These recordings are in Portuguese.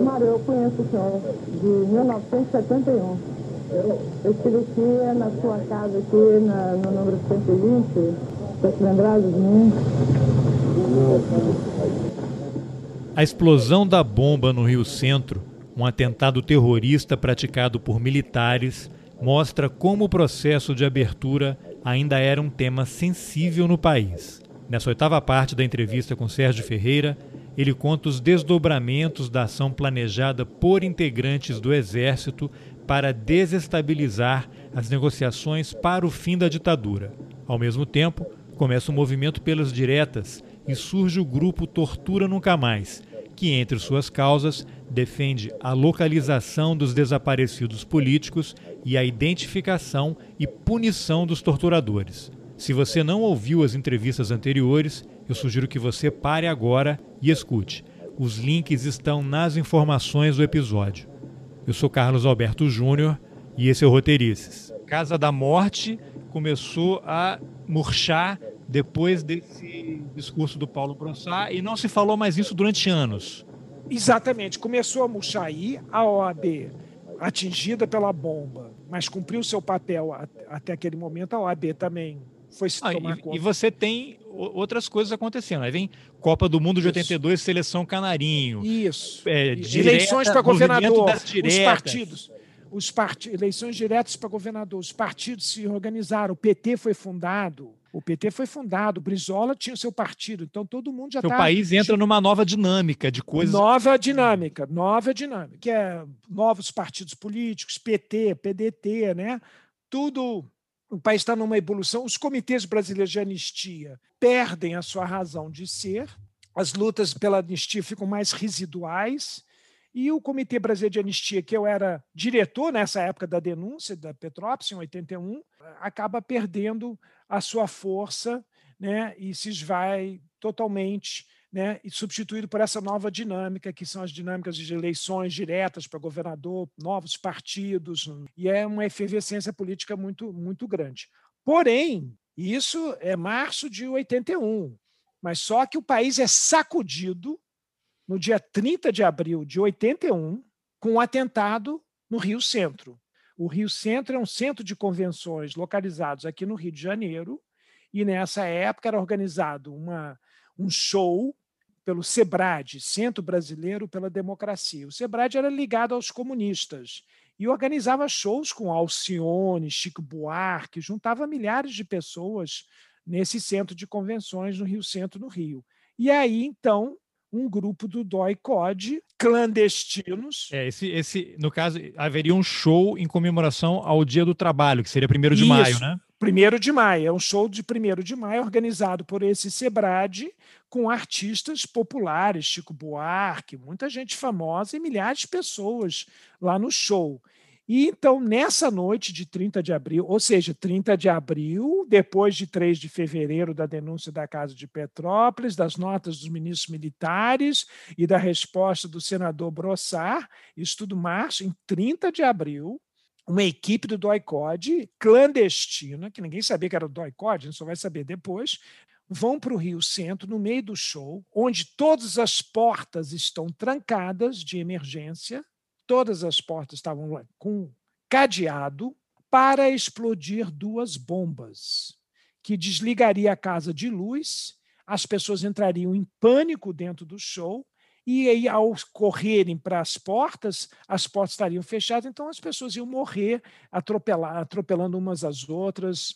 Mário, eu conheço o senhor de 1971. Eu estive aqui na sua casa, aqui na, no número 120. Está se lembrado de mim? A explosão da bomba no Rio Centro, um atentado terrorista praticado por militares, mostra como o processo de abertura ainda era um tema sensível no país. Nessa oitava parte da entrevista com Sérgio Ferreira, ele conta os desdobramentos da ação planejada por integrantes do Exército para desestabilizar as negociações para o fim da ditadura. Ao mesmo tempo, começa o movimento pelas diretas e surge o grupo Tortura Nunca Mais, que, entre suas causas, defende a localização dos desaparecidos políticos e a identificação e punição dos torturadores. Se você não ouviu as entrevistas anteriores, eu sugiro que você pare agora e escute. Os links estão nas informações do episódio. Eu sou Carlos Alberto Júnior e esse é o Roteirices. Casa da Morte começou a murchar depois desse discurso do Paulo Brossard e não se falou mais isso durante anos. Exatamente. Começou a murchar aí, a OAB atingida pela bomba, mas cumpriu seu papel até aquele momento, a OAB também foi se ah, tomar e, conta. E você tem outras coisas acontecendo. Aí vem Copa do Mundo de Isso. 82, Seleção Canarinho. Isso. É, direta, Eleições para governador, os partidos. Os part... Eleições diretas para governador. Os partidos se organizaram. O PT foi fundado. O PT foi fundado, o Brizola tinha seu partido, então todo mundo já está. O país entra numa nova dinâmica de coisas. Nova dinâmica, nova dinâmica, que é novos partidos políticos, PT, PDT, né? Tudo o país está numa evolução, os comitês brasileiros de anistia perdem a sua razão de ser, as lutas pela anistia ficam mais residuais, e o Comitê Brasileiro de Anistia, que eu era diretor nessa época da denúncia da Petrópolis, em 81, acaba perdendo a sua força né, e se esvai totalmente né, e substituído por essa nova dinâmica, que são as dinâmicas de eleições diretas para governador, novos partidos, e é uma efervescência política muito, muito grande. Porém, isso é março de 81, mas só que o país é sacudido no dia 30 de abril de 81 com um atentado no Rio Centro. O Rio Centro é um centro de convenções localizados aqui no Rio de Janeiro, e nessa época era organizado uma, um show pelo SEBRAD, Centro Brasileiro pela Democracia. O SEBRAD era ligado aos comunistas e organizava shows com Alcione, Chico Buarque, juntava milhares de pessoas nesse centro de convenções no Rio Centro, no Rio. E aí, então, um grupo do DOI COD, clandestinos. É, esse, esse, no caso, haveria um show em comemoração ao Dia do Trabalho, que seria 1 de Isso. maio, né? 1 de maio, é um show de 1 de maio organizado por esse Sebrad com artistas populares, Chico Buarque, muita gente famosa e milhares de pessoas lá no show. E então, nessa noite de 30 de abril, ou seja, 30 de abril, depois de 3 de fevereiro da denúncia da Casa de Petrópolis, das notas dos ministros militares e da resposta do senador Brossard, isso tudo março, em 30 de abril, uma equipe do DOI-COD clandestina, que ninguém sabia que era o DOI-COD, a gente só vai saber depois, vão para o Rio Centro, no meio do show, onde todas as portas estão trancadas de emergência, todas as portas estavam com cadeado, para explodir duas bombas, que desligaria a casa de luz, as pessoas entrariam em pânico dentro do show e aí, ao correrem para as portas, as portas estariam fechadas, então as pessoas iam morrer atropelando umas às outras.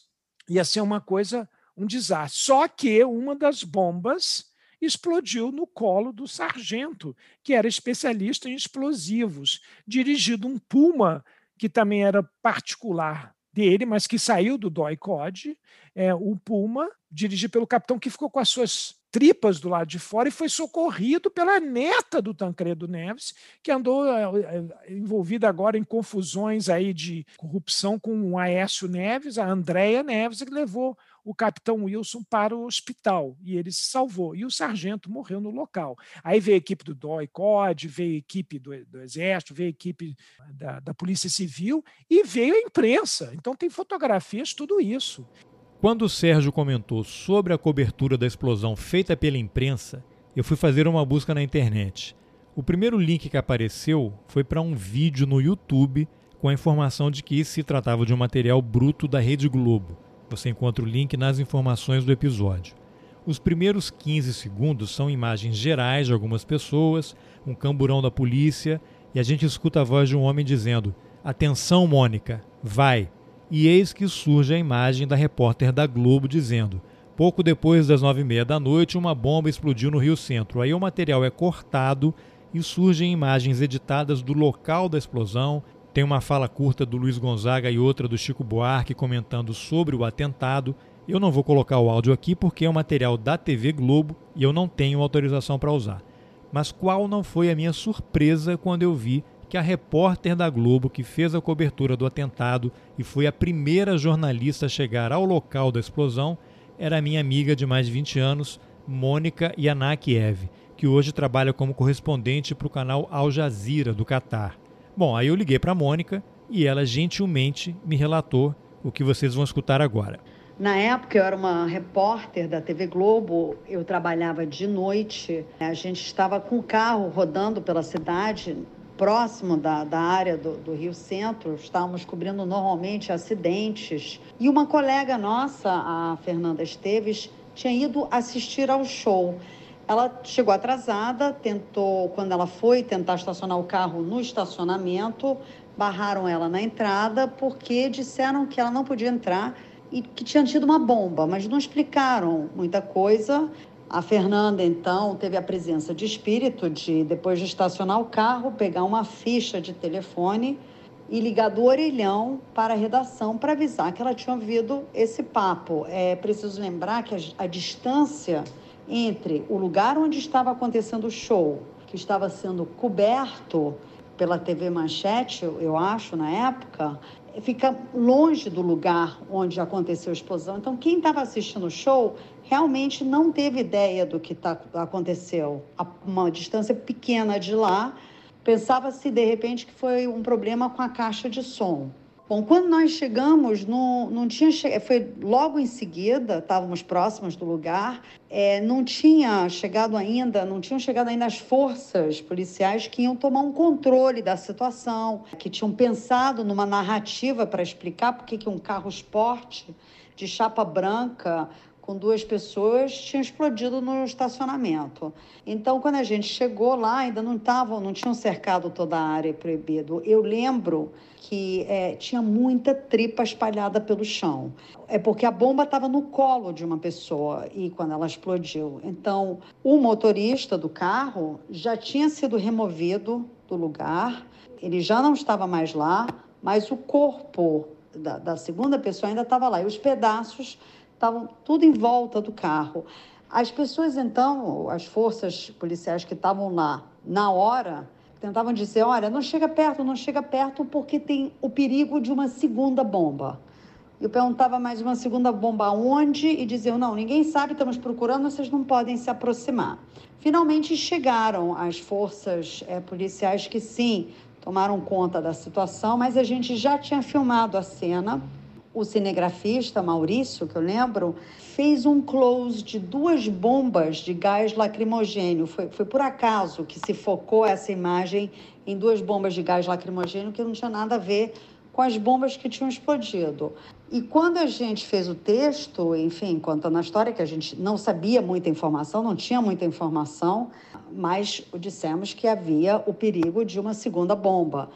Ia ser uma coisa, um desastre. Só que uma das bombas explodiu no colo do sargento, que era especialista em explosivos, dirigido um Puma, que também era particular dele, mas que saiu do DOI-COD, é, o Puma, dirigido pelo capitão, que ficou com as suas tripas do lado de fora e foi socorrido pela neta do Tancredo Neves, que andou é, é, envolvida agora em confusões aí de corrupção com o Aécio Neves, a Andréia Neves, que levou o capitão Wilson para o hospital e ele se salvou. E o sargento morreu no local. Aí veio a equipe do DOI COD, veio a equipe do, do Exército, veio a equipe da, da Polícia Civil e veio a imprensa. Então tem fotografias, tudo isso. Quando o Sérgio comentou sobre a cobertura da explosão feita pela imprensa, eu fui fazer uma busca na internet. O primeiro link que apareceu foi para um vídeo no YouTube com a informação de que se tratava de um material bruto da Rede Globo. Você encontra o link nas informações do episódio. Os primeiros 15 segundos são imagens gerais de algumas pessoas, um camburão da polícia, e a gente escuta a voz de um homem dizendo: Atenção, Mônica, vai! E eis que surge a imagem da repórter da Globo dizendo: Pouco depois das nove e meia da noite, uma bomba explodiu no Rio Centro. Aí o material é cortado e surgem imagens editadas do local da explosão. Tem uma fala curta do Luiz Gonzaga e outra do Chico Buarque comentando sobre o atentado. Eu não vou colocar o áudio aqui porque é um material da TV Globo e eu não tenho autorização para usar. Mas qual não foi a minha surpresa quando eu vi que a repórter da Globo que fez a cobertura do atentado e foi a primeira jornalista a chegar ao local da explosão era minha amiga de mais de 20 anos, Mônica Yanakiev que hoje trabalha como correspondente para o canal Al Jazeera do Catar. Bom, aí eu liguei para a Mônica e ela gentilmente me relatou o que vocês vão escutar agora. Na época eu era uma repórter da TV Globo, eu trabalhava de noite, a gente estava com o carro rodando pela cidade, próximo da, da área do, do Rio Centro, estávamos cobrindo normalmente acidentes. E uma colega nossa, a Fernanda Esteves, tinha ido assistir ao show. Ela chegou atrasada, tentou, quando ela foi tentar estacionar o carro no estacionamento, barraram ela na entrada porque disseram que ela não podia entrar e que tinha tido uma bomba, mas não explicaram muita coisa. A Fernanda, então, teve a presença de espírito de, depois de estacionar o carro, pegar uma ficha de telefone e ligar do orelhão para a redação para avisar que ela tinha ouvido esse papo. É preciso lembrar que a, a distância entre o lugar onde estava acontecendo o show, que estava sendo coberto pela TV Manchete, eu acho, na época, fica longe do lugar onde aconteceu a explosão. Então, quem estava assistindo o show realmente não teve ideia do que tá, aconteceu. A uma distância pequena de lá, pensava-se de repente que foi um problema com a caixa de som. Bom, quando nós chegamos, não, não tinha che... foi logo em seguida, estávamos próximos do lugar, é, não tinha chegado ainda, não tinham chegado ainda as forças policiais que iam tomar um controle da situação, que tinham pensado numa narrativa para explicar por que um carro esporte de chapa branca com duas pessoas tinha explodido no estacionamento. Então, quando a gente chegou lá, ainda não estavam, não tinham cercado toda a área proibido. Eu lembro que é, tinha muita tripa espalhada pelo chão. É porque a bomba estava no colo de uma pessoa e quando ela explodiu. Então, o motorista do carro já tinha sido removido do lugar. Ele já não estava mais lá, mas o corpo da, da segunda pessoa ainda estava lá e os pedaços estavam tudo em volta do carro. As pessoas, então, as forças policiais que estavam lá na hora, tentavam dizer: olha, não chega perto, não chega perto, porque tem o perigo de uma segunda bomba. Eu perguntava mais uma segunda bomba onde e diziam: não, ninguém sabe, estamos procurando, vocês não podem se aproximar. Finalmente chegaram as forças é, policiais que sim tomaram conta da situação, mas a gente já tinha filmado a cena o cinegrafista Maurício, que eu lembro, fez um close de duas bombas de gás lacrimogênio. Foi, foi por acaso que se focou essa imagem em duas bombas de gás lacrimogênio que não tinha nada a ver com as bombas que tinham explodido. E quando a gente fez o texto, enfim, contando a história, que a gente não sabia muita informação, não tinha muita informação, mas dissemos que havia o perigo de uma segunda bomba.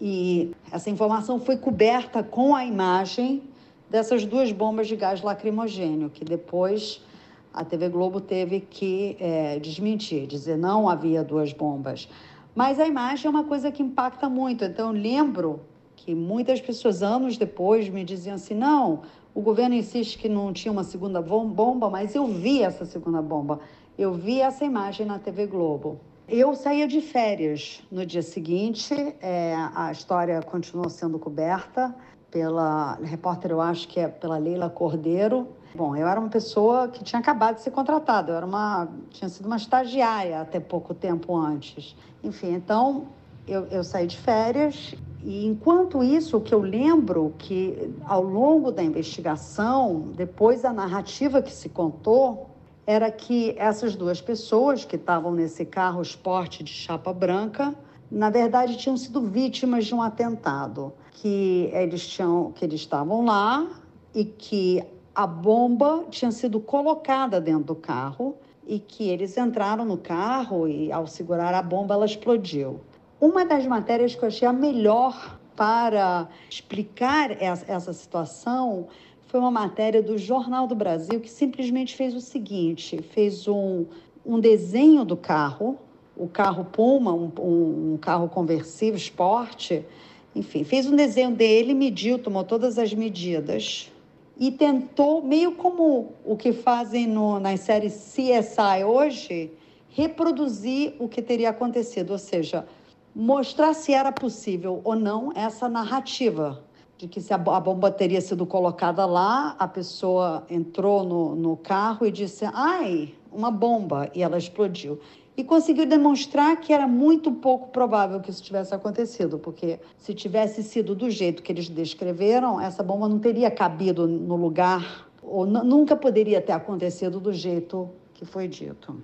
E essa informação foi coberta com a imagem dessas duas bombas de gás lacrimogênio, que depois a TV Globo teve que é, desmentir, dizer não havia duas bombas. Mas a imagem é uma coisa que impacta muito. Então, eu lembro que muitas pessoas, anos depois, me diziam assim: não, o governo insiste que não tinha uma segunda bomba, mas eu vi essa segunda bomba. Eu vi essa imagem na TV Globo. Eu saía de férias no dia seguinte, é, a história continuou sendo coberta pela repórter, eu acho que é pela Leila Cordeiro. Bom, eu era uma pessoa que tinha acabado de ser contratada, eu era uma, tinha sido uma estagiária até pouco tempo antes. Enfim, então eu, eu saí de férias e enquanto isso, o que eu lembro que ao longo da investigação, depois da narrativa que se contou, era que essas duas pessoas que estavam nesse carro esporte de chapa branca, na verdade tinham sido vítimas de um atentado, que eles tinham que eles estavam lá e que a bomba tinha sido colocada dentro do carro e que eles entraram no carro e ao segurar a bomba ela explodiu. Uma das matérias que eu achei a melhor para explicar essa situação foi uma matéria do Jornal do Brasil que simplesmente fez o seguinte: fez um, um desenho do carro, o carro Puma, um, um, carro conversível, esporte, enfim, fez um desenho dele, mediu, tomou todas as medidas e tentou, meio como o que fazem no, nas séries CSI hoje, reproduzir o que teria acontecido, ou seja, mostrar se era possível ou não essa narrativa de que se a bomba teria sido colocada lá, a pessoa entrou no, no carro e disse, ai, uma bomba, e ela explodiu. E conseguiu demonstrar que era muito pouco provável que isso tivesse acontecido, porque se tivesse sido do jeito que eles descreveram, essa bomba não teria cabido no lugar, ou nunca poderia ter acontecido do jeito que foi dito.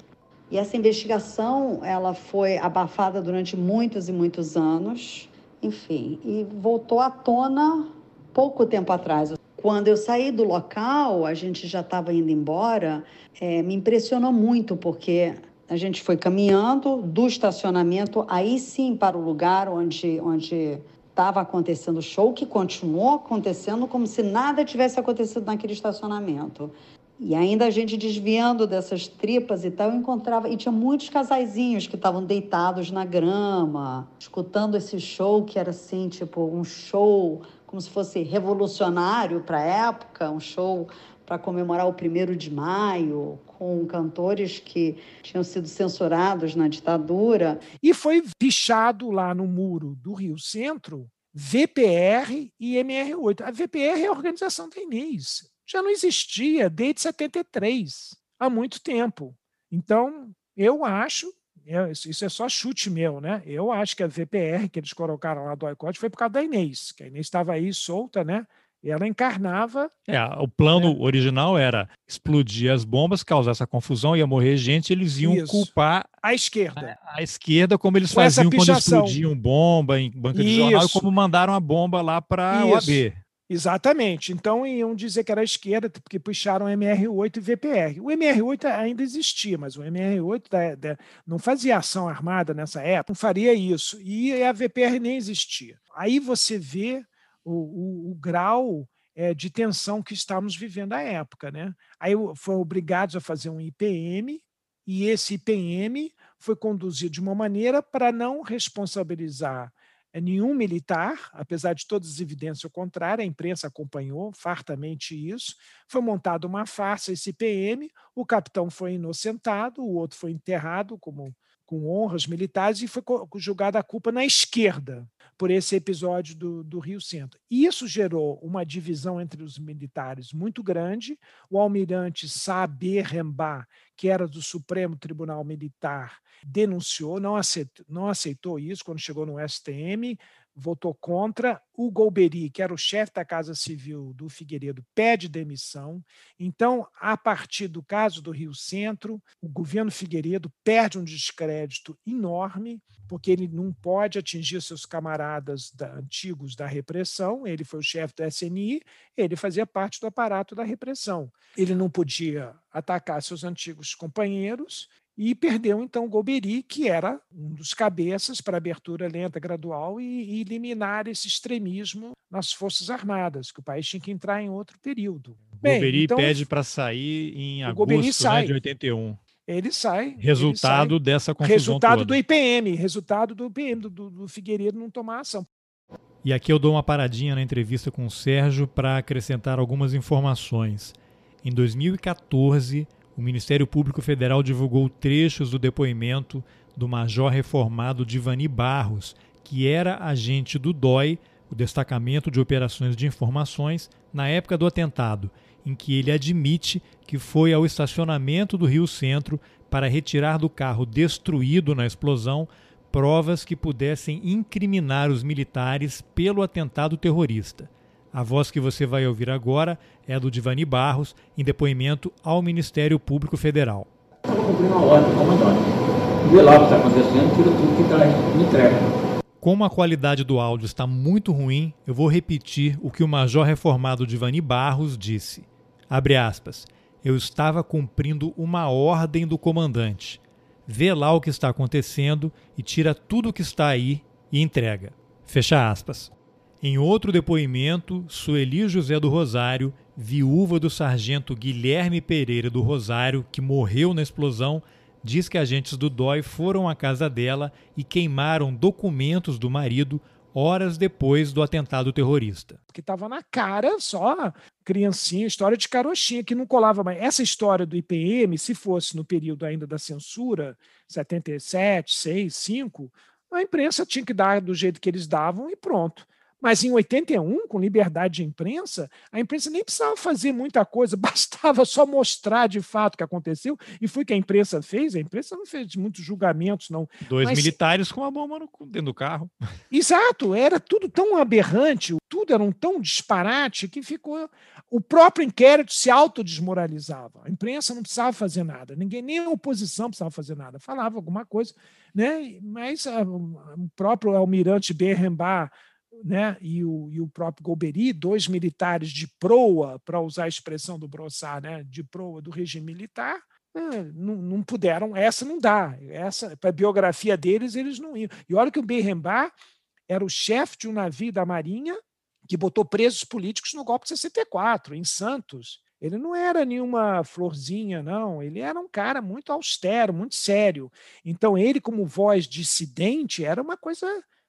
E essa investigação, ela foi abafada durante muitos e muitos anos enfim, e voltou à tona pouco tempo atrás. Quando eu saí do local, a gente já estava indo embora, é, me impressionou muito, porque a gente foi caminhando do estacionamento, aí sim para o lugar onde onde estava acontecendo o show, que continuou acontecendo como se nada tivesse acontecido naquele estacionamento. E ainda a gente desviando dessas tripas e tal, eu encontrava. E tinha muitos casaizinhos que estavam deitados na grama, escutando esse show que era assim, tipo, um show como se fosse revolucionário para a época, um show para comemorar o primeiro de maio, com cantores que tinham sido censurados na ditadura. E foi pichado lá no muro do Rio Centro VPR e MR8. A VPR é a organização da Inês já não existia desde 73, há muito tempo. Então, eu acho, é, isso é só chute meu, né? Eu acho que a VPR que eles colocaram lá do iCode foi por causa da Inês, que a Inês estava aí solta, né? Ela encarnava. É, o plano né? original era explodir as bombas, causar essa confusão, ia morrer gente, eles iam Isso. culpar a esquerda. A, a, esquerda, como eles Com faziam quando explodiam bomba em banca de Isso. jornal, como mandaram a bomba lá para o AB. Exatamente. Então iam dizer que era esquerda, porque puxaram MR8 e VPR. O MR8 ainda existia, mas o MR8 da, da, não fazia ação armada nessa época, não faria isso. E a VPR nem existia. Aí você vê o, o, o grau é, de tensão que estávamos vivendo à época. Né? Aí foram obrigados a fazer um IPM, e esse IPM foi conduzido de uma maneira para não responsabilizar nenhum militar, apesar de todas as evidências ao contrário, a imprensa acompanhou fartamente isso. Foi montada uma farsa, esse PM, o capitão foi inocentado, o outro foi enterrado como com honras militares e foi julgada a culpa na esquerda por esse episódio do, do Rio Centro. Isso gerou uma divisão entre os militares muito grande. O almirante Saber Rembá, que era do Supremo Tribunal Militar, denunciou, não aceitou, não aceitou isso quando chegou no STM, votou contra. O Golbery, que era o chefe da Casa Civil do Figueiredo, pede demissão. Então, a partir do caso do Rio Centro, o governo Figueiredo perde um descrédito enorme, porque ele não pode atingir seus camaradas da, antigos da repressão. Ele foi o chefe do SNI, ele fazia parte do aparato da repressão. Ele não podia atacar seus antigos companheiros e perdeu então o Golbery, que era um dos cabeças para abertura lenta, gradual e, e, eliminar esse extremismo nas Forças Armadas, que o país tinha que entrar em outro período. O Golbery então, pede para sair em agosto né, de 81. Ele sai. Resultado ele sai. dessa confusão Resultado toda. do IPM, resultado do IPM, do, do, do Figueiredo não tomar ação. E aqui eu dou uma paradinha na entrevista com o Sérgio para acrescentar algumas informações. Em 2014, o Ministério Público Federal divulgou trechos do depoimento do major reformado Divani Barros, que era agente do DOI, o Destacamento de Operações de Informações, na época do atentado, em que ele admite que foi ao estacionamento do Rio Centro para retirar do carro destruído na explosão provas que pudessem incriminar os militares pelo atentado terrorista. A voz que você vai ouvir agora é a do Divani Barros, em depoimento ao Ministério Público Federal. Cumprindo uma ordem, comandante. Vê lá o que está acontecendo, tira tudo que está entrega. Como a qualidade do áudio está muito ruim, eu vou repetir o que o Major Reformado Divani Barros disse. Abre aspas. Eu estava cumprindo uma ordem do comandante. Vê lá o que está acontecendo e tira tudo o que está aí e entrega. Fecha aspas. Em outro depoimento, Sueli José do Rosário, viúva do sargento Guilherme Pereira do Rosário, que morreu na explosão, diz que agentes do DOI foram à casa dela e queimaram documentos do marido horas depois do atentado terrorista. Porque estava na cara só criancinha, história de carochinha, que não colava mais. Essa história do IPM, se fosse no período ainda da censura, 77, 6, 5, a imprensa tinha que dar do jeito que eles davam e pronto. Mas em 81, com liberdade de imprensa, a imprensa nem precisava fazer muita coisa, bastava só mostrar de fato o que aconteceu, e foi o que a imprensa fez. A imprensa não fez muitos julgamentos, não. Dois Mas, militares com a bomba no, dentro do carro. Exato, era tudo tão aberrante, tudo era um tão disparate que ficou. O próprio inquérito se autodesmoralizava. A imprensa não precisava fazer nada, ninguém, nem a oposição precisava fazer nada. Falava alguma coisa, né? mas a, o próprio almirante Berrembar né, e, o, e o próprio Golbery, dois militares de proa, para usar a expressão do Brossard, né, de proa do regime militar, né, não, não, puderam, essa não dá, essa para a biografia deles eles não iam. E olha que o Berrembar era o chefe de um navio da Marinha que botou presos políticos no golpe de 64, em Santos. Ele não era nenhuma florzinha, não. Ele era um cara muito austero, muito sério. Então, ele, como voz dissidente, era uma coisa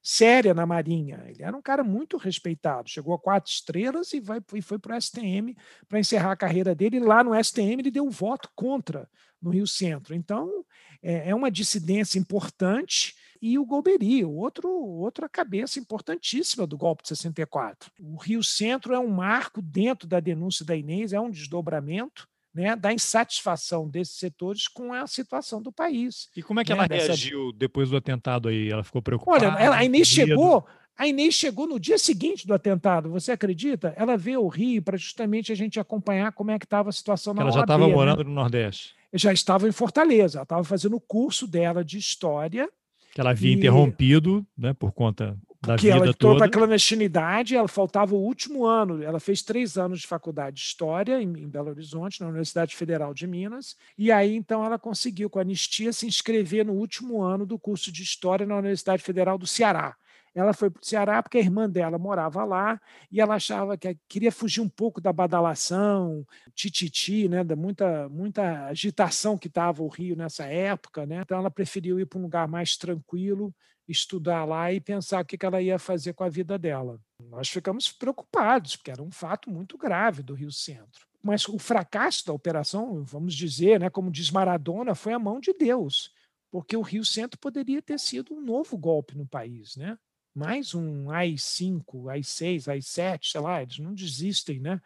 séria na Marinha. Ele era um cara muito respeitado. Chegou a quatro estrelas e, vai, e foi para o STM para encerrar a carreira dele. Lá no STM ele deu um voto contra no Rio Centro. Então, é, é uma dissidência importante. E o Golbery, outro, outra cabeça importantíssima do golpe de 64. O Rio Centro é um marco dentro da denúncia da Inês, é um desdobramento né, da insatisfação desses setores com a situação do país. E como é que né, ela dessa... reagiu depois do atentado aí? Ela ficou preocupada? Olha, ela, a Inês chegou, a Inês chegou no dia seguinte do atentado, você acredita? Ela veio ao Rio para justamente a gente acompanhar como é que estava a situação na Ela já estava né? morando no Nordeste. Já estava em Fortaleza, ela estava fazendo o curso dela de História. Que ela havia e... interrompido né, por conta da que ela entrou para a clandestinidade, ela faltava o último ano, ela fez três anos de faculdade de História em, em, Belo Horizonte, na Universidade Federal de Minas, e aí então ela conseguiu, com a anistia, se inscrever no último ano do curso de História na Universidade Federal do Ceará. Ela foi para o Ceará porque a irmã dela morava lá e ela achava que queria fugir um pouco da badalação, tititi, né, da muita, muita agitação que estava o Rio nessa época. Né? Então ela preferiu ir para um lugar mais tranquilo estudar lá e pensar o que ela ia fazer com a vida dela. Nós ficamos preocupados, porque era um fato muito grave do Rio Centro. Mas o fracasso da operação, vamos dizer, né, como diz Maradona, foi a mão de Deus, porque o Rio Centro poderia ter sido um novo golpe no país, né? Mais um AI-5, AI-6, AI-7, sei lá, eles não desistem, né?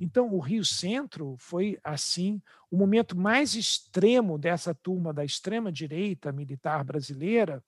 Então, o Rio Centro foi, assim, o momento mais extremo dessa turma da extrema-direita militar brasileira,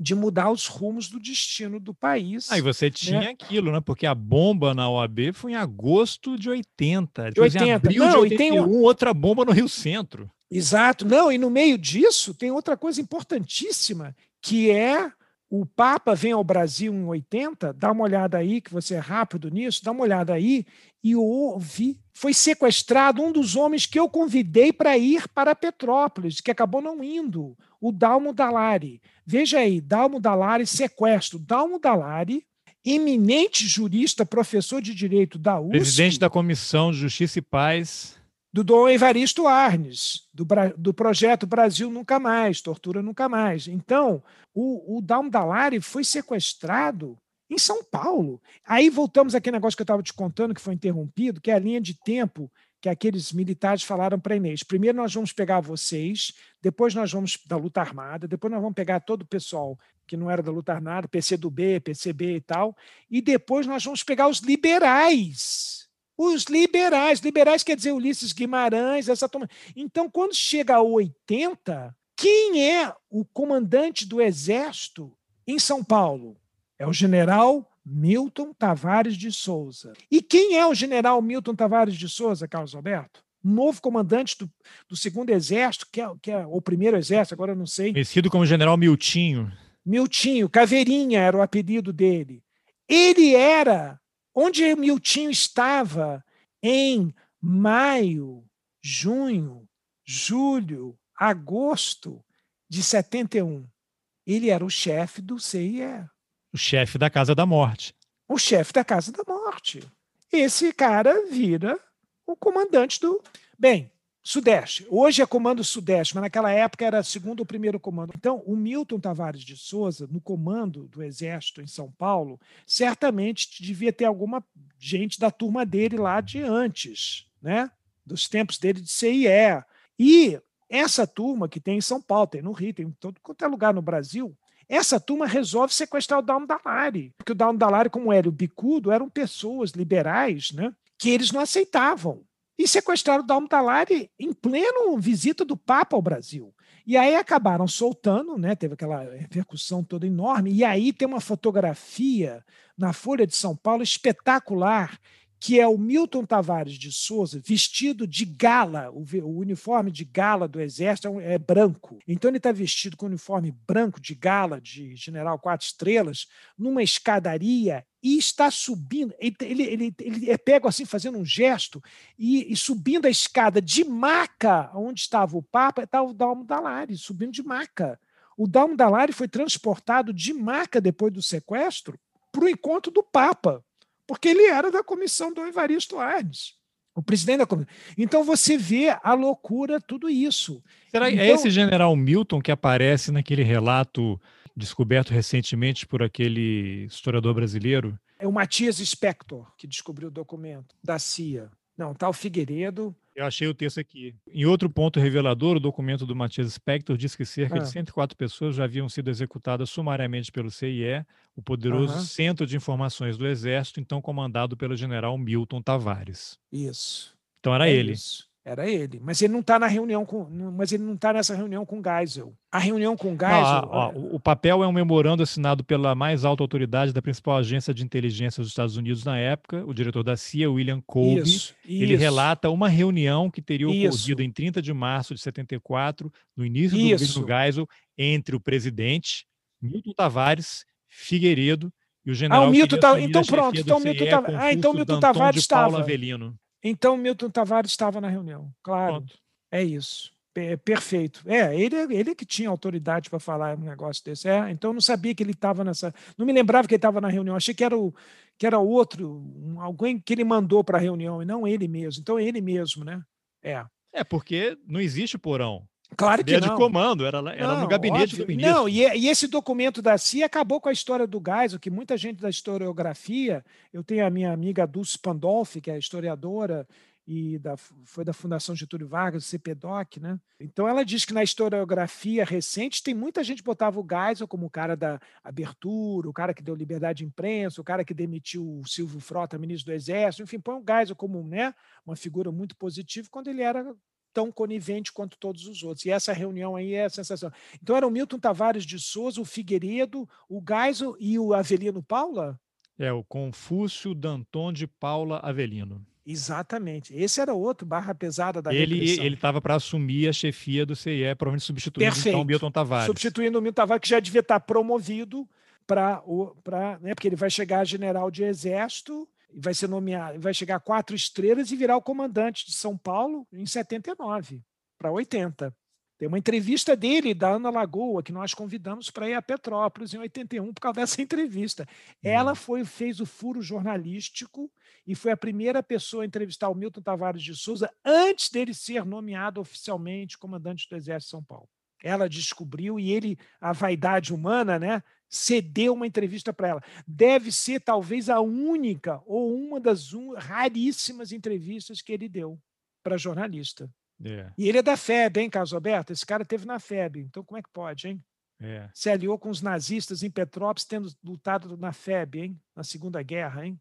de mudar os rumos do destino do país. Aí ah, você tinha né? aquilo, né? Porque a bomba na OAB foi em agosto de 80. De 80. Em abril Não, de 81, e tem um... outra bomba no Rio Centro. Exato. Não, e no meio disso tem outra coisa importantíssima, que é o Papa vem ao Brasil em 80, dá uma olhada aí, que você é rápido nisso, dá uma olhada aí, e ouvi. Foi sequestrado um dos homens que eu convidei para ir para Petrópolis, que acabou não indo, o Dalmo Dalari. Veja aí, Dalmo Dalari, sequestro. Dalmo Dalari, eminente jurista, professor de direito da USP. Presidente da Comissão de Justiça e Paz do Dom Evaristo Arnes, do, do projeto Brasil Nunca Mais, Tortura Nunca Mais. Então, o, o Dalari foi sequestrado em São Paulo. Aí voltamos àquele negócio que eu estava te contando, que foi interrompido, que é a linha de tempo que aqueles militares falaram para Inês. Primeiro nós vamos pegar vocês, depois nós vamos da luta armada, depois nós vamos pegar todo o pessoal que não era da luta armada, PCdoB, PCB e tal, e depois nós vamos pegar os liberais os liberais. Liberais quer dizer Ulisses Guimarães, essa turma. Então, quando chega a 80, quem é o comandante do Exército em São Paulo? É o general Milton Tavares de Souza. E quem é o general Milton Tavares de Souza, Carlos Alberto? Novo comandante do, do segundo exército, que é, que é o primeiro exército, agora eu não sei. Conhecido como general Miltinho. Miltinho, Caveirinha era o apelido dele. Ele era onde Miltinho estava em maio, junho, julho, agosto de 71. Ele era o chefe do CIE. O chefe da Casa da Morte. O chefe da Casa da Morte. Esse cara vira o comandante do. Bem, Sudeste. Hoje é comando Sudeste, mas naquela época era segundo ou primeiro comando. Então, o Milton Tavares de Souza, no comando do Exército em São Paulo, certamente devia ter alguma gente da turma dele lá de antes, né? Dos tempos dele de CIE. E essa turma que tem em São Paulo, tem no Rio, tem em todo quanto é lugar no Brasil, essa turma resolve sequestrar o Dalmo Dalari. Porque o Dalmo Dalari, como era o bicudo, eram pessoas liberais, né? Que eles não aceitavam e sequestraram Dalmo Talari em pleno visita do Papa ao Brasil. E aí acabaram soltando, né? Teve aquela repercussão toda enorme. E aí tem uma fotografia na Folha de São Paulo espetacular que é o Milton Tavares de Souza, vestido de gala, o, o uniforme de gala do Exército é, é branco. Então ele está vestido com o uniforme branco de gala, de general quatro estrelas, numa escadaria e está subindo. Ele, ele, ele, é pego assim, fazendo um gesto, e, e, subindo a escada de maca, onde estava o Papa, está o Dalmo Dalari, subindo de maca. O Dalmo Dalari foi transportado de maca depois do sequestro para o encontro do Papa porque ele era da comissão do Evaristo Arnes, o presidente da comissão. Então você vê a loucura, tudo isso. Será que é então, é esse general Milton que aparece naquele relato descoberto recentemente por aquele historiador brasileiro? É o Matias Spector que descobriu o documento da CIA. Não, tá o Figueiredo, eu achei o texto aqui. Em outro ponto revelador, o documento do Matias Spector diz que cerca ah. de 104 pessoas já haviam sido executadas sumariamente pelo CIE, o poderoso uhum. Centro de Informações do Exército, então comandado pelo general Milton Tavares. Isso. Então era é ele. Isso. Era ele. Mas ele não está na reunião com. Mas ele não está nessa reunião com Geisel. A reunião com Geisel. ó, o papel é um memorando assinado pela mais alta autoridade da principal agência de inteligência dos Estados Unidos na época, o diretor da CIA, William Colby. Isso, ele isso. relata uma reunião que teria ocorrido isso. em 30 de março de 74, no início do governo Geisel, entre o presidente Milton Tavares Figueiredo e o general. Ah, o Milton tá... Então pronto. Então Milton, Tavares. ah, então Milton Tavares estava. Avelino. Então, Milton Tavares estava na reunião, claro. Pronto. É isso. perfeito. É, ele, ele que tinha autoridade para falar um negócio desse. É, então, eu não sabia que ele estava nessa. Não me lembrava que ele estava na reunião. Achei que era, o, que era outro, um, alguém que ele mandou para a reunião, e não ele mesmo. Então, ele mesmo, né? É. É, porque não existe porão. Claro que não. de comando, era, era não, no gabinete óbvio. do ministro. Não, e, e, esse documento da CIA acabou com a história do o que muita gente da historiografia, eu tenho a minha amiga Dulce Pandolfi, que é historiadora e da, foi da Fundação Getúlio Vargas, CPDOC, né? Então ela diz que na historiografia recente tem muita gente botava o Geisel como o cara da abertura, o cara que deu liberdade de imprensa, o cara que demitiu o Silvio Frota, ministro do Exército, enfim, põe o Geisel como né, uma figura muito positiva quando ele era tão conivente quanto todos os outros. E essa reunião aí é sensacional. Então era o Milton Tavares de Souza, o Figueiredo, o Geisel e o Avelino Paula? É, o Confúcio Danton de Paula Avelino. Exatamente. Esse era outro barra pesada da ele repressão. Ele estava para assumir a chefia do CIE, provavelmente substituindo Perfeito. então, o Milton Tavares. Substituindo o Milton Tavares, que já devia estar promovido para o. Pra, né, porque ele vai chegar a general de exército vai ser nomeado, vai chegar a quatro estrelas e virar o comandante de São Paulo em 79 para 80. Tem uma entrevista dele, da Ana Lagoa, que nós convidamos para ir a Petrópolis em 81 por causa dessa entrevista. Ela hum. foi fez o furo jornalístico e foi a primeira pessoa a entrevistar o Milton Tavares de Souza antes dele ser nomeado oficialmente comandante do Exército de São Paulo. Ela descobriu e ele, a vaidade humana, né, cedeu uma entrevista para ela. Deve ser talvez a única ou uma das um, raríssimas entrevistas que ele deu para jornalista. É. E ele é da FEB, hein, Carlos Alberto? Esse cara teve na FEB, então como é que pode, hein? É. Se aliou com os nazistas em Petrópolis, tendo lutado na FEB, hein? Na Segunda Guerra, hein?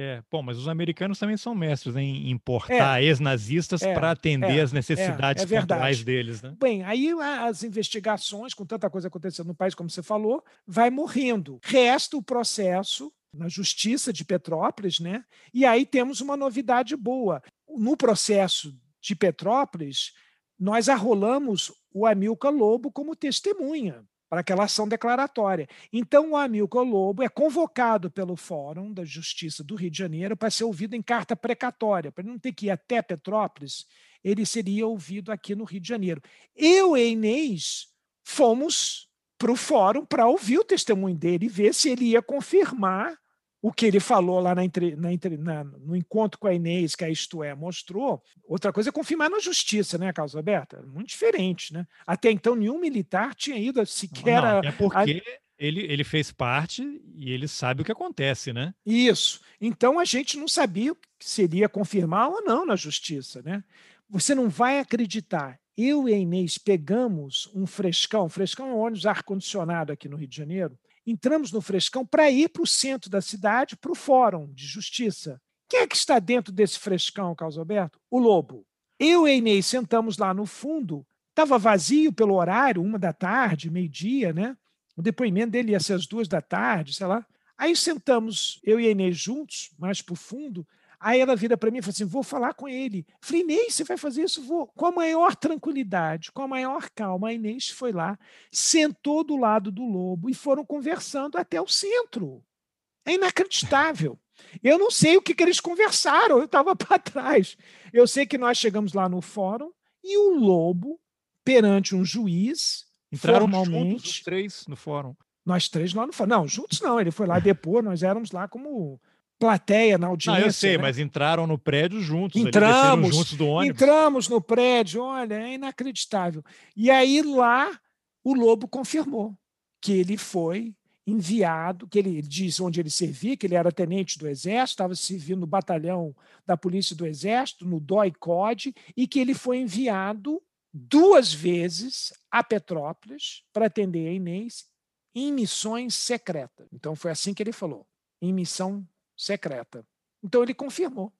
É, bom, mas os americanos também são mestres em importar é, ex-nazistas é, para atender é, as necessidades é, é deles, né? Bem, aí as investigações, com tanta coisa acontecendo no país, como você falou, vai morrendo. Resta o processo na Justiça de Petrópolis, né? E aí temos uma novidade boa. No processo de Petrópolis, nós arrolamos o Amilcar Lobo como testemunha para aquela ação declaratória. Então, o Amilcar Lobo é convocado pelo Fórum da Justiça do Rio de Janeiro para ser ouvido em carta precatória, para não ter que ir até Petrópolis, ele seria ouvido aqui no Rio de Janeiro. Eu e Inês fomos para o fórum para ouvir o testemunho dele e ver se ele ia confirmar o que ele falou lá na, na, na, no encontro com a Inês, que a Isto É mostrou. Outra coisa é confirmar na justiça, né, Carlos Alberto? Muito diferente, né? Até então, nenhum militar tinha ido sequer. Não, é porque a... ele, ele fez parte e ele sabe o que acontece, né? Isso. Então a gente não sabia se seria confirmar ou não na justiça, né? Você não vai acreditar. Eu e a Inês pegamos um frescão, frescão é um ônibus ar-condicionado aqui no Rio de Janeiro, entramos no Frescão para ir para o centro da cidade, para o Fórum de Justiça. Quem é que está dentro desse Frescão, Carlos Alberto? O Lobo. Eu e a Inês sentamos lá no fundo, estava vazio pelo horário, uma da tarde, meio-dia, né? O depoimento dele ia ser às duas da tarde, sei lá. Aí sentamos, eu e a Inês juntos, mais para o fundo, Aí ela vira para mim e fala assim: vou falar com ele. Falei, Inês, você vai fazer isso? Vou. Com a maior tranquilidade, com a maior calma. A Inês foi lá, sentou do lado do lobo e foram conversando até o centro. É inacreditável. Eu não sei o que, que eles conversaram, eu estava para trás. Eu sei que nós chegamos lá no fórum e o lobo, perante um juiz, Entraram formalmente. Juntos, os três no fórum. Nós três lá no fórum. Não, juntos não, ele foi lá depois, nós éramos lá como plateia na audiência. Ah, eu sei, né? mas entraram no prédio juntos. Entramos, juntos do ônibus. entramos no prédio, olha, é inacreditável. E aí lá o Lobo confirmou que ele foi enviado, que ele, ele diz onde ele servia, que ele era tenente do Exército, estava servindo no batalhão da Polícia do Exército, no DOI-COD, e que ele foi enviado duas vezes a Petrópolis para atender a Inês em missões secretas. Então foi assim que ele falou, em missão secreta. Então ele confirmou.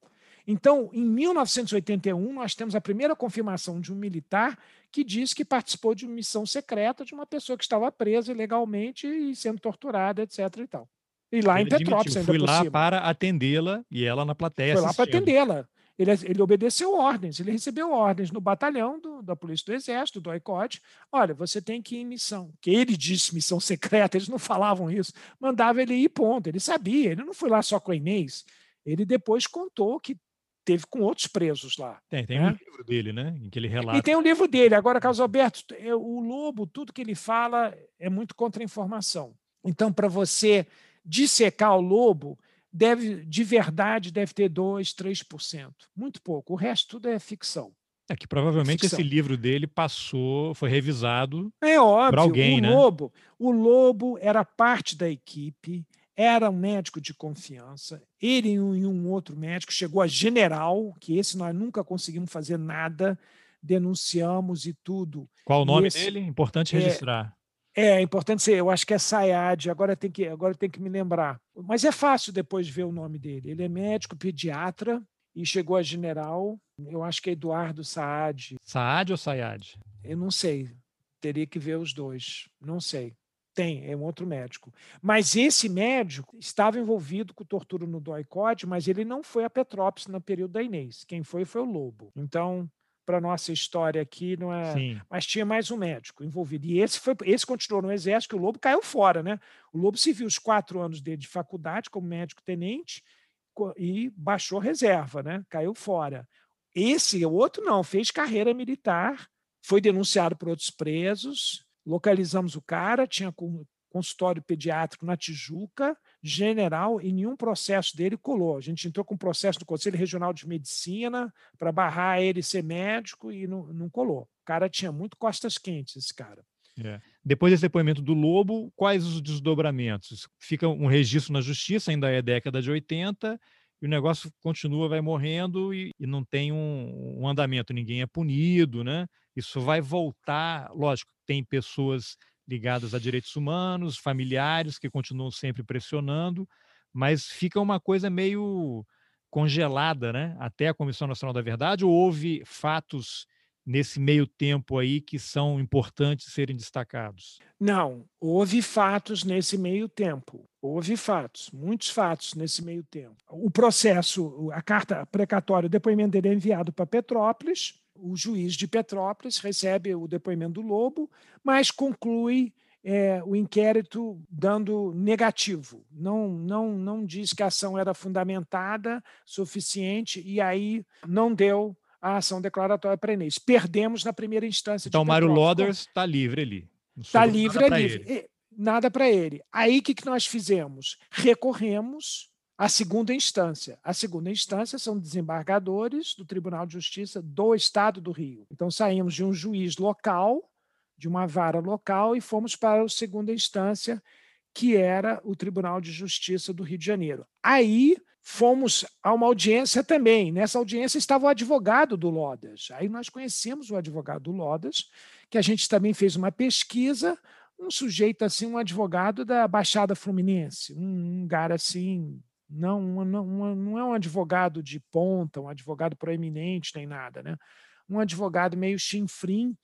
Então, em 1981, nós temos a primeira confirmação de um militar que diz que participou de uma missão secreta de uma pessoa que estava presa ilegalmente e sendo torturada, etc. E, tal. e lá ele em Petrópolis, ainda Fui lá cima. para atendê-la e ela na plateia. Foi lá para atendê-la. Ele, ele, obedeceu ordens, ele recebeu ordens no batalhão do, da Polícia do Exército, do ICOT. Olha, você tem que ir em missão. Que ele disse missão secreta, eles não falavam isso. Mandava ele ir, ponto. Ele sabia, ele não foi lá só com a Inês. Ele depois contou que teve com outros presos lá. Tem, tem né? um livro dele, né? Em que ele relata. E tem um livro dele. Agora, Carlos Alberto, o Lobo, tudo que ele fala é muito contra-informação. Então, para você dissecar o Lobo, deve, de verdade deve ter 2%, 3%. Muito pouco. O resto tudo é ficção. É que provavelmente ficção. esse livro dele passou, foi revisado é óbvio, por alguém, o né? Lobo, o Lobo era parte da equipe, era um médico de confiança. Ele e um outro médico chegou a general, que esse nós nunca conseguimos fazer nada, denunciamos e tudo. Qual o nome esse, dele? Importante é registrar. É, é importante ser, eu acho que é Sayad, agora tem que, agora tem que me lembrar. Mas é fácil depois de ver o nome dele. Ele é médico pediatra e chegou a general. Eu acho que é Eduardo Saad. Saad ou Sayad? Eu não sei. Teria que ver os dois. Não sei. Tem, é um outro médico. Mas esse médico estava envolvido com tortura no DOI-COD, mas ele não foi a Petrópolis no período da Inês. Quem foi foi o Lobo. Então, para nossa história aqui, não é. Sim. Mas tinha mais um médico envolvido. E esse foi, esse continuou no exército, o Lobo caiu fora, né? O Lobo se viu os quatro anos dele de faculdade como médico tenente e baixou reserva, né? Caiu fora. Esse, o outro não, fez carreira militar, foi denunciado por outros presos, localizamos o cara, tinha consultório pediátrico na Tijuca, general, e nenhum processo dele colou. A gente entrou com um processo do Conselho Regional de Medicina para barrar ele ser médico e não, não colou. O cara tinha muito costas quentes, esse cara. É. Depois desse depoimento do Lobo, quais os desdobramentos? Fica um registro na justiça, ainda é década de 80, e o negócio continua, vai morrendo e, e não tem um, um, andamento, ninguém é punido, né? Isso vai voltar, lógico, tem pessoas ligadas a direitos humanos, familiares que continuam sempre pressionando, mas fica uma coisa meio congelada, né? Até a Comissão Nacional da Verdade, ou houve fatos nesse meio tempo aí que são importantes serem destacados? Não, houve fatos nesse meio tempo. Houve fatos, muitos fatos nesse meio tempo. O processo, a carta precatória, o depoimento dele é enviado para Petrópolis. O juiz de Petrópolis recebe o depoimento do Lobo, mas conclui é, o inquérito dando negativo. Não, não, não diz que a ação era fundamentada, suficiente, e aí não deu a ação declaratória para Inês. Perdemos na primeira instância. Então, Mário Loders está livre ali. Está livre, é livre. Ele. Nada para ele. Aí, o que, que nós fizemos? Recorremos à segunda instância. A segunda instância são desembargadores do Tribunal de Justiça do Estado do Rio. Então, saímos de um juiz local, de uma vara local, e fomos para a segunda instância, que era o Tribunal de Justiça do Rio de Janeiro. Aí fomos a uma audiência também. Nessa audiência estava o advogado do Lodas. Aí nós conhecemos o advogado do Lodas, que a gente também fez uma pesquisa, um sujeito assim, um advogado da Baixada Fluminense, um, cara assim, não, não, não é um advogado de ponta, um advogado proeminente nem nada, né? Um advogado meio chinfrim,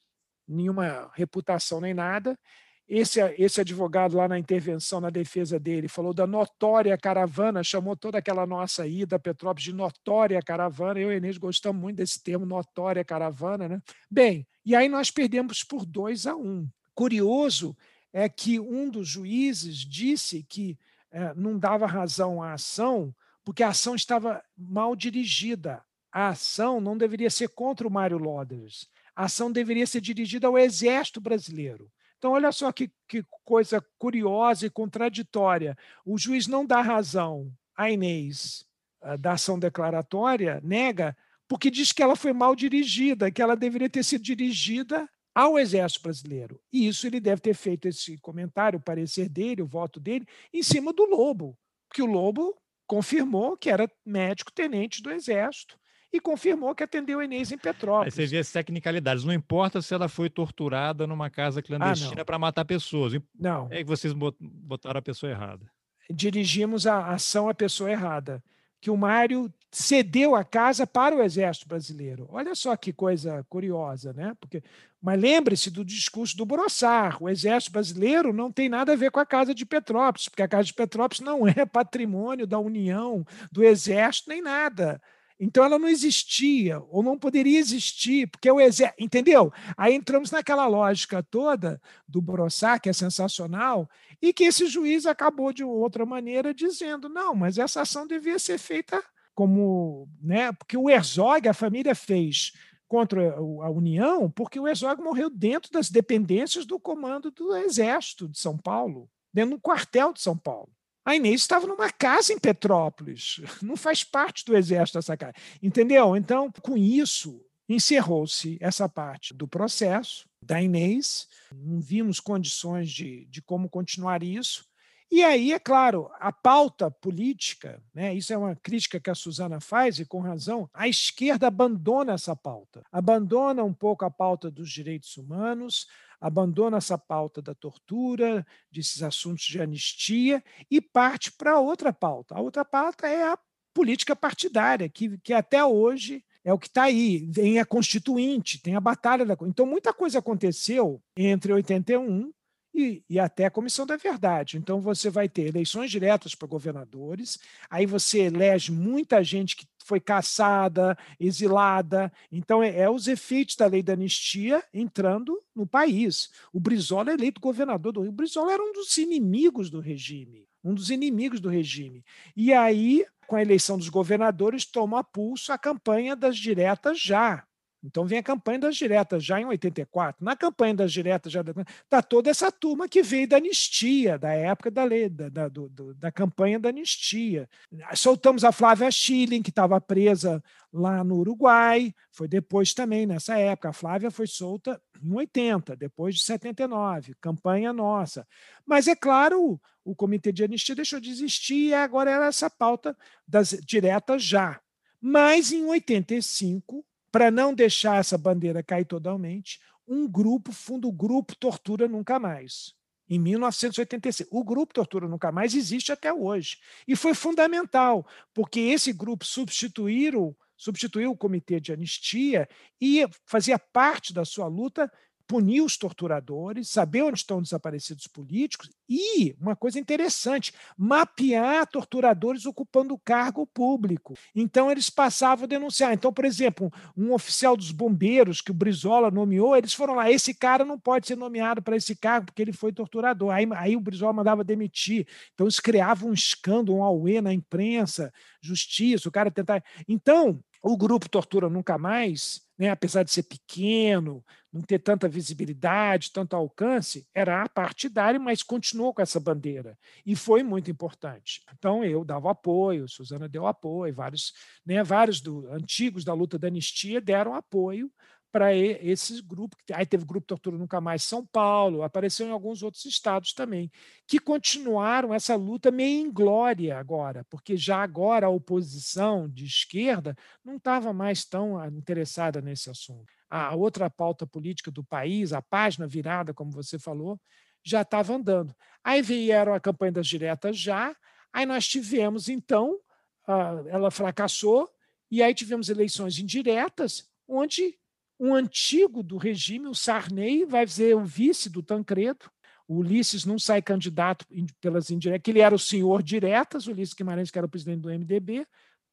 nenhuma reputação nem nada, esse, esse advogado lá na intervenção, na defesa dele, falou da notória caravana, chamou toda aquela nossa ida Petrópolis de notória caravana. Eu e Inês gostamos muito desse termo, notória caravana. Né? Bem, e aí nós perdemos por 2 a 1. Um. Curioso é que um dos juízes disse que é, não dava razão à ação porque a ação estava mal dirigida. A ação não deveria ser contra o Mário Loders. A ação deveria ser dirigida ao Exército Brasileiro. Então, olha só que, que coisa curiosa e contraditória. O juiz não dá razão à Inês uh, da ação declaratória, nega, porque diz que ela foi mal dirigida, que ela deveria ter sido dirigida ao Exército Brasileiro. E isso ele deve ter feito esse comentário, o parecer dele, o voto dele, em cima do Lobo, porque o Lobo confirmou que era médico tenente do Exército e confirmou que atendeu a Inês em Petrópolis. Aí você vê as tecnicalidades. Não importa se ela foi torturada numa casa clandestina ah, para matar pessoas. Não. É que vocês botaram a pessoa errada. Dirigimos a ação à pessoa errada. Que o Mário cedeu a casa para o Exército Brasileiro. Olha só que coisa curiosa, né? Porque, mas lembre-se do discurso do Brossard. O Exército Brasileiro não tem nada a ver com a Casa de Petrópolis, porque a Casa de Petrópolis não é patrimônio da União, do Exército, nem nada. Então ela não existia, ou não poderia existir, porque o exército. Entendeu? Aí entramos naquela lógica toda do Brossard, que é sensacional, e que esse juiz acabou de outra maneira dizendo: não, mas essa ação devia ser feita como. Né, porque o Herzog, a família fez contra a União, porque o Herzog morreu dentro das dependências do comando do Exército de São Paulo, dentro do quartel de São Paulo. A Inês estava numa casa em Petrópolis, não faz parte do exército essa casa. Entendeu? Então, com isso, encerrou-se essa parte do processo da Inês, não vimos condições de, de como continuar isso. E aí, é claro, a pauta política, né, isso é uma crítica que a Suzana faz, e com razão, a esquerda abandona essa pauta, abandona um pouco a pauta dos direitos humanos, abandona essa pauta da tortura, desses assuntos de anistia, e parte para outra pauta. A outra pauta é a política partidária, que, que até hoje é o que está aí. Tem a Constituinte, tem a Batalha da. Então, muita coisa aconteceu entre 81 e, e, até a Comissão da Verdade. Então, você vai ter eleições diretas para governadores, aí você elege muita gente que foi caçada, exilada. Então, é, é, os efeitos da lei da anistia entrando no país. O Brizola é eleito governador do Rio. O Brizola era um dos inimigos do regime, um dos inimigos do regime. E aí, com a eleição dos governadores, toma pulso a campanha das diretas já. Então vem a campanha das diretas já em 84. Na campanha das diretas já está toda essa turma que veio da anistia, da época da lei, da, da, do, da campanha da anistia. Soltamos a Flávia Schilling, que estava presa lá no Uruguai, foi depois também, nessa época. A Flávia foi solta em 80, depois de 79, campanha nossa. Mas é claro, o Comitê de Anistia deixou de existir e agora era essa pauta das diretas já. Mas em 85 para não deixar essa bandeira cair totalmente, um grupo funda o Grupo Tortura Nunca Mais, em 1986. O Grupo Tortura Nunca Mais existe até hoje. E foi fundamental, porque esse grupo substituíram, substituiu o comitê de anistia e fazia parte da sua luta punir os torturadores, saber onde estão desaparecidos políticos e, uma coisa interessante, mapear torturadores ocupando cargo público. Então, eles passavam a denunciar. Então, por exemplo, um oficial dos bombeiros que o Brizola nomeou, eles foram lá: esse cara não pode ser nomeado para esse cargo porque ele foi torturador. Aí, aí o Brizola mandava demitir. Então, isso criava um escândalo, um auê na imprensa, justiça, o cara tentar. Então, o grupo Tortura Nunca Mais, né, apesar de ser pequeno, não ter tanta visibilidade, tanto alcance, era partidário, mas continuou com essa bandeira. E foi muito importante. Então, eu dava apoio, Suzana deu apoio, vários, né, vários do, antigos da luta da anistia deram apoio para esses grupos. Aí teve Grupo Tortura Nunca Mais São Paulo, apareceu em alguns outros estados também, que continuaram essa luta meio inglória agora, porque já agora a oposição de esquerda não estava mais tão ah, interessada nesse assunto. A outra pauta política do país, a página virada, como você falou, já estava andando. Aí vieram a campanha das diretas já, aí nós tivemos, então, ela fracassou, e aí tivemos eleições indiretas, onde um antigo do regime, o Sarney, vai ser o vice do Tancredo. O Ulisses não sai candidato pelas indiretas, que ele era o senhor diretas, o Ulisses Guimarães, que era o presidente do MDB,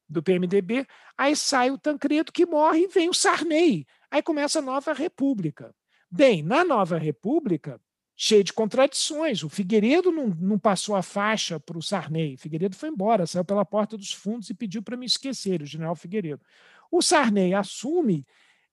do PMDB. Aí sai o Tancredo, que morre, e vem o Sarney. Aí começa a nova república. Bem, na nova república, cheio de contradições. O Figueiredo não, não passou a faixa para o Sarney. Figueiredo foi embora, saiu pela porta dos fundos e pediu para me esquecer, o general Figueiredo. O Sarney assume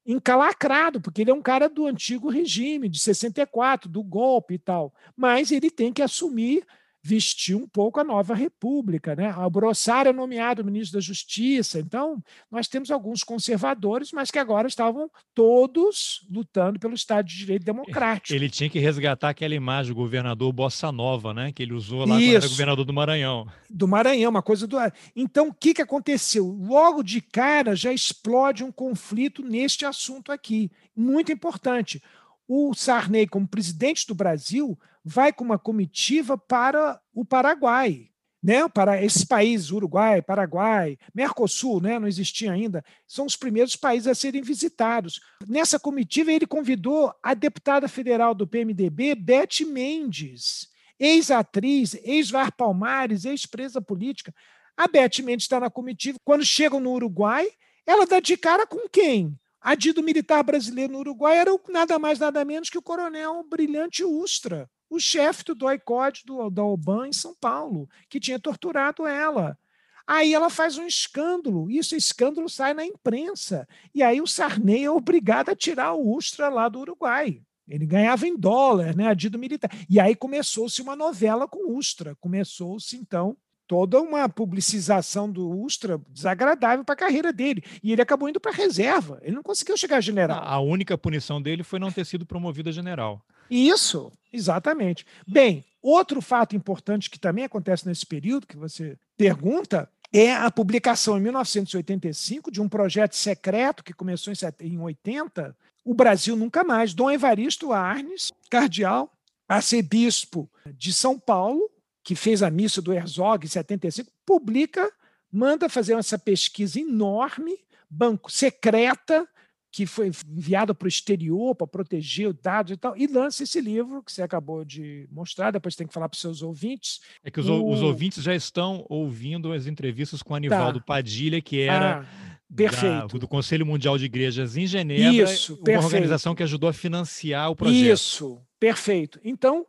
encalacrado, porque ele é um cara do antigo regime, de 64, do golpe e tal. Mas ele tem que assumir, vestir um pouco a nova república. Né? A Brossard é nomeado ministro da Justiça. Então, nós temos alguns conservadores, mas que agora estavam todos lutando pelo Estado de Direito Democrático. Ele tinha que resgatar aquela imagem do governador Bossa Nova, né? que ele usou lá Isso. quando era governador do Maranhão. Do Maranhão, uma coisa do. Então, o que, que aconteceu? Logo de cara já explode um conflito neste assunto aqui, muito importante. O Sarney, como presidente do Brasil, vai com uma comitiva para o Paraguai. Né, para esses países, Uruguai, Paraguai, Mercosul, né, não existia ainda, são os primeiros países a serem visitados. Nessa comitiva, ele convidou a deputada federal do PMDB, Beth Mendes, ex-atriz, ex-Var Palmares, ex-presa política. A Beth Mendes está na comitiva. Quando chegam no Uruguai, ela dá de cara com quem? A militar brasileiro no Uruguai era nada mais, nada menos que o coronel Brilhante Ustra, o chefe do DOI-COD do, da OBAN em São Paulo, que tinha torturado ela. Aí ela faz um escândalo, esse escândalo sai na imprensa. E aí o Sarney é obrigado a tirar o Ustra lá do Uruguai. Ele ganhava em dólar, né, a dito militar. E aí começou-se uma novela com Ustra. Começou-se, então, toda uma publicização do Ustra desagradável para a carreira dele. E ele acabou indo para a reserva. Ele não conseguiu chegar a general. A única punição dele foi não ter sido promovido a general. Isso, exatamente. Bem, outro fato importante que também acontece nesse período que você pergunta é a publicação em 1985 de um projeto secreto que começou em 80, o Brasil Nunca Mais, Dom Evaristo Arnes, cardeal, arcebispo de São Paulo, que fez a missa do Herzog em 75, publica, manda fazer essa pesquisa enorme, banco secreta, que foi enviada para o exterior para proteger os dados e tal, e lança esse livro que você acabou de mostrar, depois tem que falar para os seus ouvintes. É que os, o... os, ouvintes já estão ouvindo as entrevistas com Anivaldo tá. Padilha, que era. Ah. Perfeito. Da, do Conselho Mundial de Igrejas em Genebra, Isso, uma perfeito. organização que ajudou a financiar o projeto. Isso, perfeito. Então,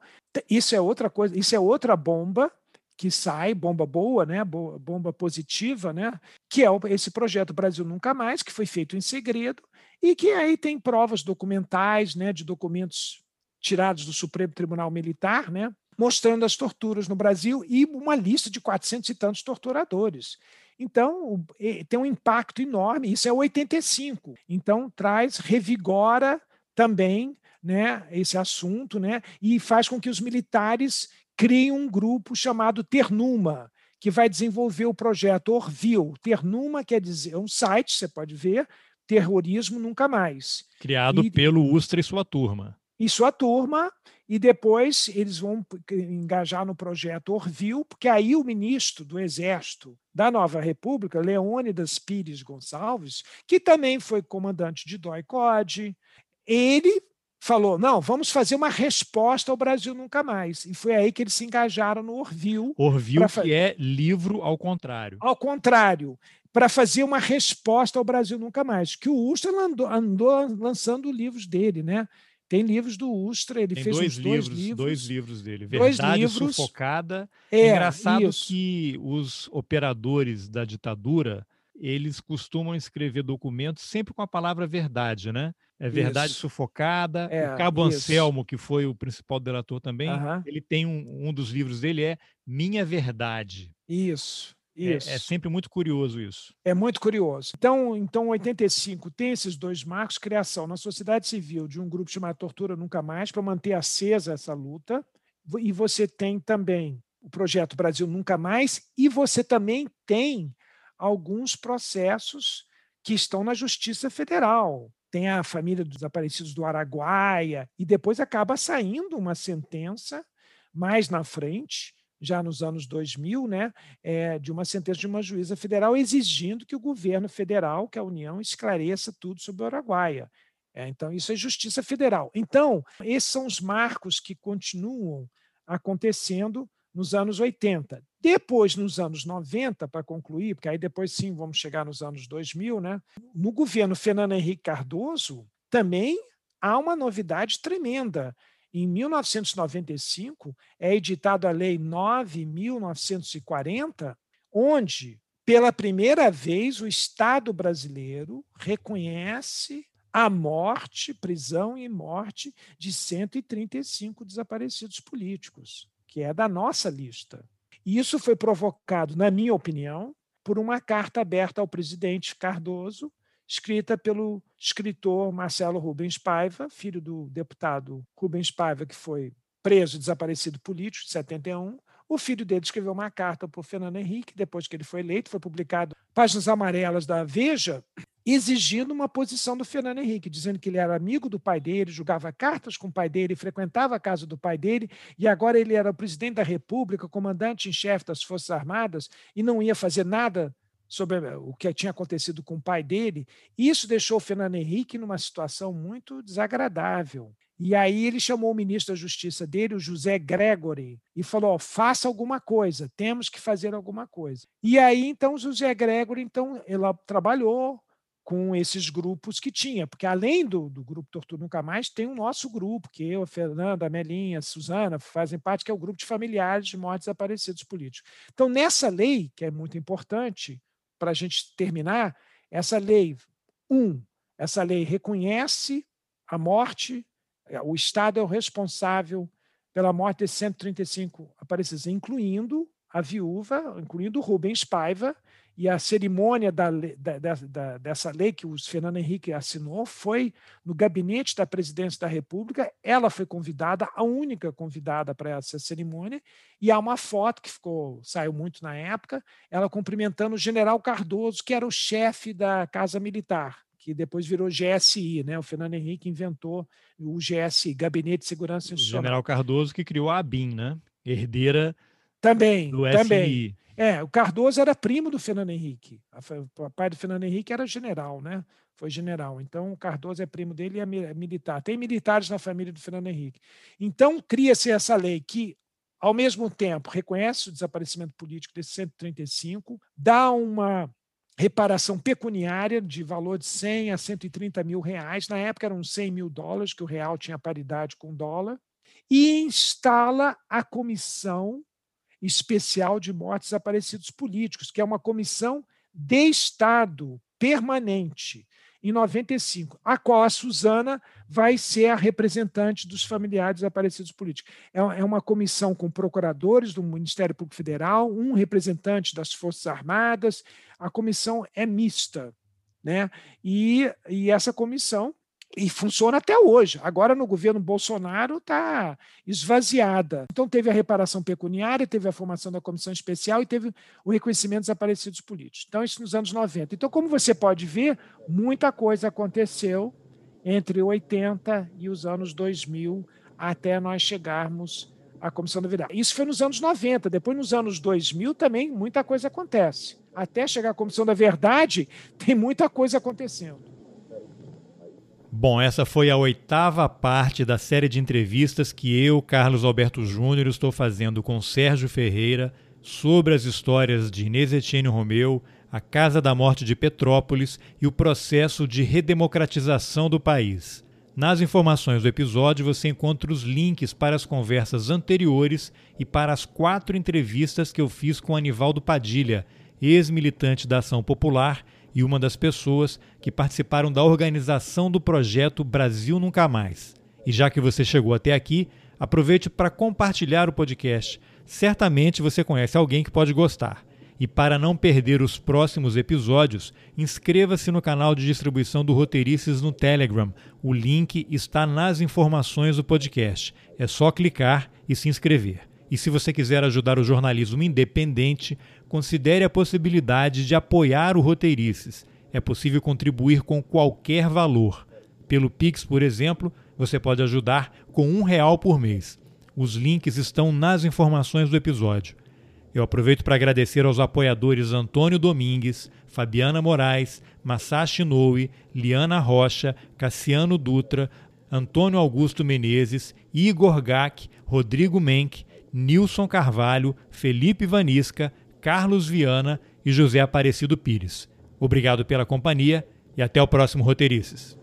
isso é outra coisa, isso é outra bomba que sai, bomba boa, né, bomba positiva, né, que é esse projeto Brasil Nunca Mais, que foi feito em segredo e que aí tem provas documentais, né, de documentos tirados do Supremo Tribunal Militar, né, mostrando as torturas no Brasil e uma lista de 400 e tantos torturadores. Então, tem um impacto enorme, isso é 85. Então, traz, revigora também né, esse assunto, né, e faz com que os militares criem um grupo chamado Ternuma, que vai desenvolver o projeto Orville. Ternuma quer dizer, é um site, você pode ver, terrorismo nunca mais. Criado e, pelo Ustra e sua turma. E sua turma, e depois eles vão engajar no projeto Orville, porque aí o ministro do Exército da Nova República, Leônidas Pires Gonçalves, que também foi comandante de DOI-CODE, ele falou: não, vamos fazer uma resposta ao Brasil Nunca Mais. E foi aí que eles se engajaram no Orville. Orville, que é livro ao contrário. Ao contrário, para fazer uma resposta ao Brasil Nunca Mais. Que o Ustra andou, andou lançando livros dele, né? Tem livros do Ustra, ele Tem fez dois, livros, dois livros. Dois livros dele. Dois Verdade livros. Sufocada. É, Engraçado isso. que os operadores da ditadura, eles costumam escrever documentos sempre com a palavra verdade, né? É verdade Isso. sufocada. É, o Cabo isso. Anselmo, que foi o principal delator também, Aham. ele tem um, um dos livros dele é Minha Verdade. Isso, É, isso. é sempre muito curioso isso. É muito curioso. Então, então 85 tem esses dois marcos, criação na sociedade civil de um grupo chamado Tortura Nunca Mais, para manter acesa essa luta. E você tem também o projeto Brasil Nunca Mais, e você também tem alguns processos que estão na Justiça Federal. Tem a família dos desaparecidos do Araguaia, e depois acaba saindo uma sentença mais na frente, já nos anos 2000, né, é, de uma sentença de uma juíza federal exigindo que o governo federal, que a União, esclareça tudo sobre o Araguaia. É, então, isso é justiça federal. Então, esses são os marcos que continuam acontecendo nos anos 80. Depois, nos anos 90, para concluir, porque aí depois sim vamos chegar nos anos 2000, né? no governo Fernando Henrique Cardoso, também há uma novidade tremenda. Em 1995, é editada a Lei 9.940, onde, pela primeira vez, o Estado brasileiro reconhece a morte, prisão e morte de 135 desaparecidos políticos, que é da nossa lista. E isso foi provocado, na minha opinião, por uma carta aberta ao presidente Cardoso, escrita pelo escritor Marcelo Rubens Paiva, filho do deputado Rubens Paiva, que foi preso e desaparecido político em 71. O filho dele escreveu uma carta para o Fernando Henrique, depois que ele foi eleito, foi publicado páginas amarelas da Veja, exigindo uma posição do Fernando Henrique, dizendo que ele era amigo do pai dele, jogava cartas com o pai dele, frequentava a casa do pai dele, e agora ele era o presidente da República, comandante em chefe das Forças Armadas, e não ia fazer nada sobre o que tinha acontecido com o pai dele. Isso deixou o Fernando Henrique numa situação muito desagradável. E aí ele chamou o ministro da Justiça dele, o José Gregory, e falou: oh, faça alguma coisa, temos que fazer alguma coisa. E aí então o José Gregory então ela trabalhou com esses grupos que tinha, porque além do, do grupo Tortura Nunca Mais, tem o nosso grupo, que eu, a Fernanda, a Melinha, a Suzana fazem parte, que é o grupo de familiares de mortes desaparecidos políticos. Então, nessa lei, que é muito importante, para a gente terminar, essa lei, um, essa lei reconhece a morte, o Estado é o responsável pela morte de 135 aparecidos, incluindo a viúva, incluindo Rubens Paiva, e a cerimônia da, da, da, dessa lei que o Fernando Henrique assinou foi no gabinete da presidência da República. Ela foi convidada, a única convidada para essa cerimônia, e há uma foto que ficou saiu muito na época, ela cumprimentando o general Cardoso, que era o chefe da Casa Militar, que depois virou GSI, né? O Fernando Henrique inventou o GSI, Gabinete de Segurança Institucional. O general Cardoso que criou a ABIN, né? Herdeira também, do também. É, o Cardoso era primo do Fernando Henrique. O pai do Fernando Henrique era general, né? Foi general. Então, o Cardoso é primo dele e é militar. Tem militares na família do Fernando Henrique. Então, cria-se essa lei que, ao mesmo tempo, reconhece o desaparecimento político desse 135, dá uma reparação pecuniária de valor de 100 a 130 mil reais. Na época eram 100 mil dólares, que o real tinha paridade com o dólar, e instala a comissão especial de mortes desaparecidos políticos, que é uma comissão de Estado permanente, em 95, a qual a Suzana vai ser a representante dos familiares desaparecidos políticos. É uma comissão com procuradores do Ministério Público Federal, um representante das Forças Armadas, a comissão é mista. Né? E, e essa comissão e funciona até hoje. Agora, no governo Bolsonaro, está esvaziada. Então, teve a reparação pecuniária, teve a formação da comissão especial e teve o reconhecimento dos desaparecidos políticos. Então, isso nos anos 90. Então, como você pode ver, muita coisa aconteceu entre 80 e os anos 2000 até nós chegarmos à Comissão da Verdade. Isso foi nos anos 90. Depois, nos anos 2000, também muita coisa acontece. Até chegar à Comissão da Verdade, tem muita coisa acontecendo. Bom, essa foi a oitava parte da série de entrevistas que eu, Carlos Alberto Júnior, estou fazendo com Sérgio Ferreira sobre as histórias de Inês Etienne Romeu, a Casa da Morte de Petrópolis e o processo de redemocratização do país. Nas informações do episódio você encontra os links para as conversas anteriores e para as quatro entrevistas que eu fiz com Anivaldo Padilha, ex-militante da Ação Popular e uma das pessoas que participaram da organização do projeto Brasil Nunca Mais. E já que você chegou até aqui, aproveite para compartilhar o podcast. Certamente você conhece alguém que pode gostar. E para não perder os próximos episódios, inscreva-se no canal de distribuição do Roteirices no Telegram. O link está nas informações do podcast. É só clicar e se inscrever. E se você quiser ajudar o jornalismo independente, considere a possibilidade de apoiar o Roteirices. É possível contribuir com qualquer valor. Pelo Pix, por exemplo, você pode ajudar com um real por mês. Os links estão nas informações do episódio. Eu aproveito para agradecer aos apoiadores Antônio Domingues, Fabiana Moraes, Masashi Noe, Liana Rocha, Cassiano Dutra, Antônio Augusto Menezes, Igor Gack, Rodrigo Menck, Nilson Carvalho, Felipe Vanisca, Carlos Viana e José Aparecido Pires. Obrigado pela companhia e até o próximo Roteirices.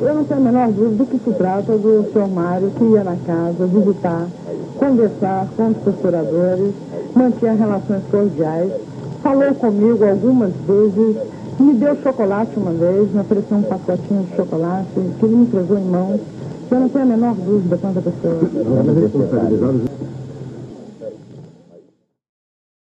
Eu não tenho a menor dúvida do que se trata do senhor Mário que ia na casa visitar, conversar com os procuradores, mantinha relações cordiais, falou comigo algumas vezes, me deu chocolate uma vez, me ofereceu um pacotinho de chocolate que ele me entregou em mãos. Eu não tenho a menor dúvida quanto a pessoa.